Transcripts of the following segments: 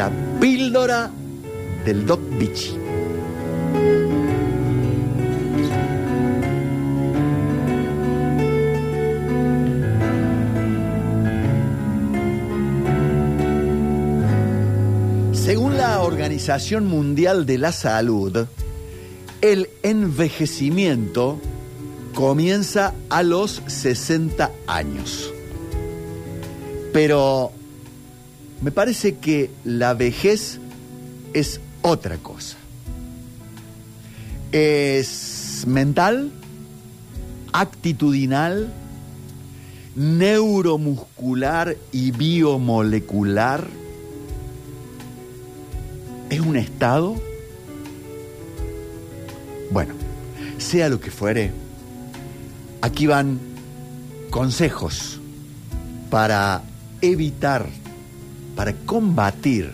la píldora del Doc Vichy. Según la Organización Mundial de la Salud, el envejecimiento comienza a los 60 años. Pero me parece que la vejez es otra cosa. Es mental, actitudinal, neuromuscular y biomolecular. ¿Es un estado? Bueno, sea lo que fuere, aquí van consejos para evitar, para combatir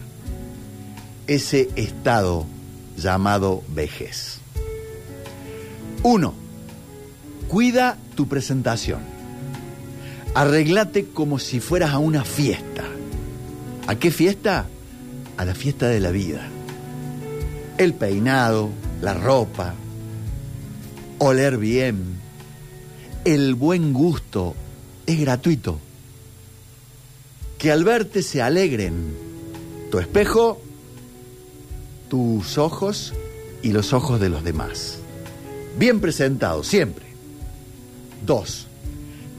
ese estado llamado vejez. Uno, cuida tu presentación. Arreglate como si fueras a una fiesta. ¿A qué fiesta? A la fiesta de la vida. El peinado, la ropa, oler bien, el buen gusto es gratuito. Que al verte se alegren tu espejo, tus ojos y los ojos de los demás. Bien presentado, siempre. Dos,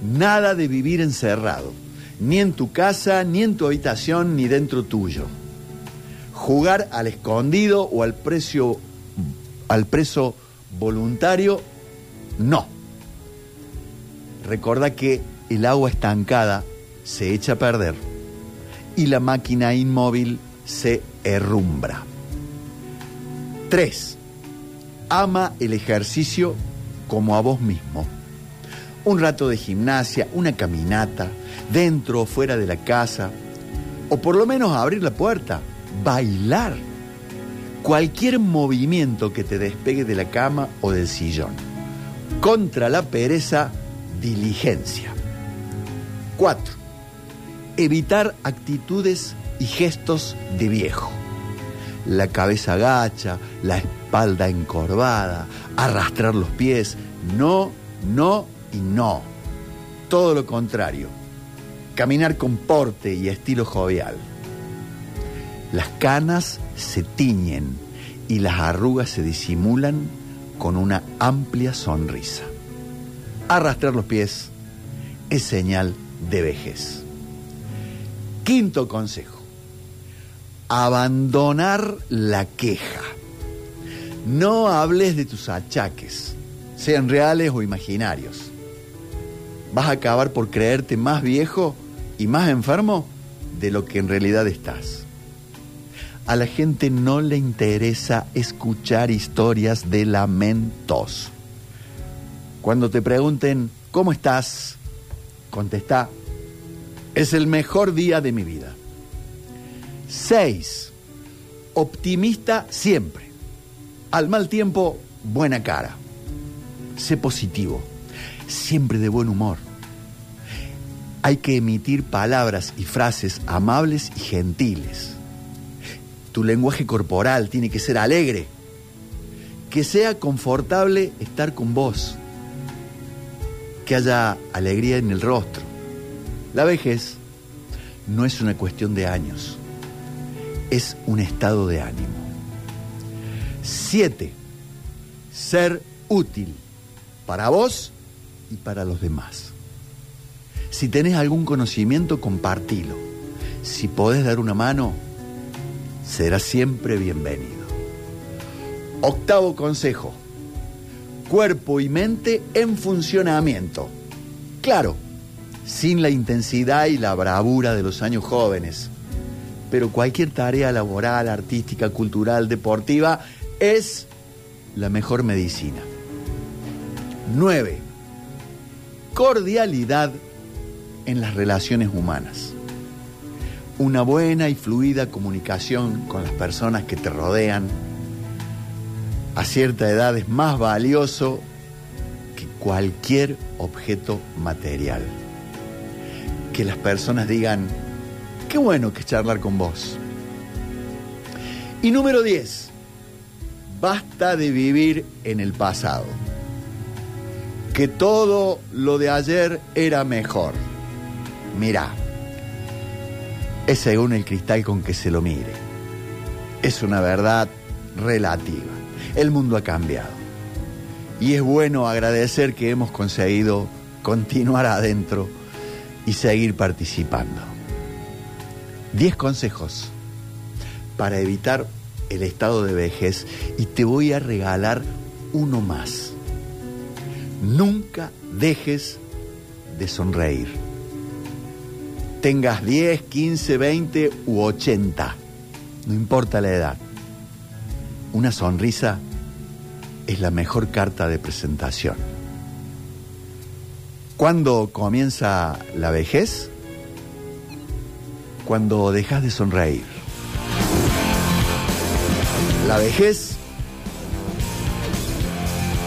nada de vivir encerrado, ni en tu casa, ni en tu habitación, ni dentro tuyo. Jugar al escondido o al precio al preso voluntario, no. Recuerda que el agua estancada se echa a perder y la máquina inmóvil se herrumbra. 3. Ama el ejercicio como a vos mismo. Un rato de gimnasia, una caminata, dentro o fuera de la casa, o por lo menos abrir la puerta, bailar. Cualquier movimiento que te despegue de la cama o del sillón. Contra la pereza, diligencia. 4. Evitar actitudes y gestos de viejo. La cabeza gacha, la espalda encorvada, arrastrar los pies. No, no y no. Todo lo contrario. Caminar con porte y estilo jovial. Las canas se tiñen y las arrugas se disimulan con una amplia sonrisa. Arrastrar los pies es señal de vejez. Quinto consejo. Abandonar la queja. No hables de tus achaques, sean reales o imaginarios. Vas a acabar por creerte más viejo y más enfermo de lo que en realidad estás. A la gente no le interesa escuchar historias de lamentos. Cuando te pregunten, ¿cómo estás? Contesta, es el mejor día de mi vida. 6. Optimista siempre. Al mal tiempo, buena cara. Sé positivo. Siempre de buen humor. Hay que emitir palabras y frases amables y gentiles. Tu lenguaje corporal tiene que ser alegre. Que sea confortable estar con vos. Que haya alegría en el rostro. La vejez no es una cuestión de años, es un estado de ánimo. Siete, ser útil para vos y para los demás. Si tenés algún conocimiento, compartilo. Si podés dar una mano, será siempre bienvenido. Octavo consejo. Cuerpo y mente en funcionamiento. Claro, sin la intensidad y la bravura de los años jóvenes. Pero cualquier tarea laboral, artística, cultural, deportiva es la mejor medicina. 9. Cordialidad en las relaciones humanas una buena y fluida comunicación con las personas que te rodean a cierta edad es más valioso que cualquier objeto material. Que las personas digan, qué bueno que charlar con vos. Y número 10, basta de vivir en el pasado. Que todo lo de ayer era mejor. Mirá, es según el cristal con que se lo mire. Es una verdad relativa. El mundo ha cambiado. Y es bueno agradecer que hemos conseguido continuar adentro y seguir participando. Diez consejos para evitar el estado de vejez y te voy a regalar uno más. Nunca dejes de sonreír. Tengas 10, 15, 20 u 80, no importa la edad. Una sonrisa es la mejor carta de presentación. ¿Cuándo comienza la vejez? Cuando dejas de sonreír. La vejez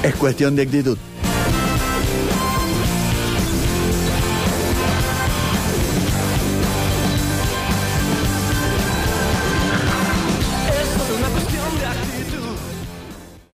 es cuestión de actitud.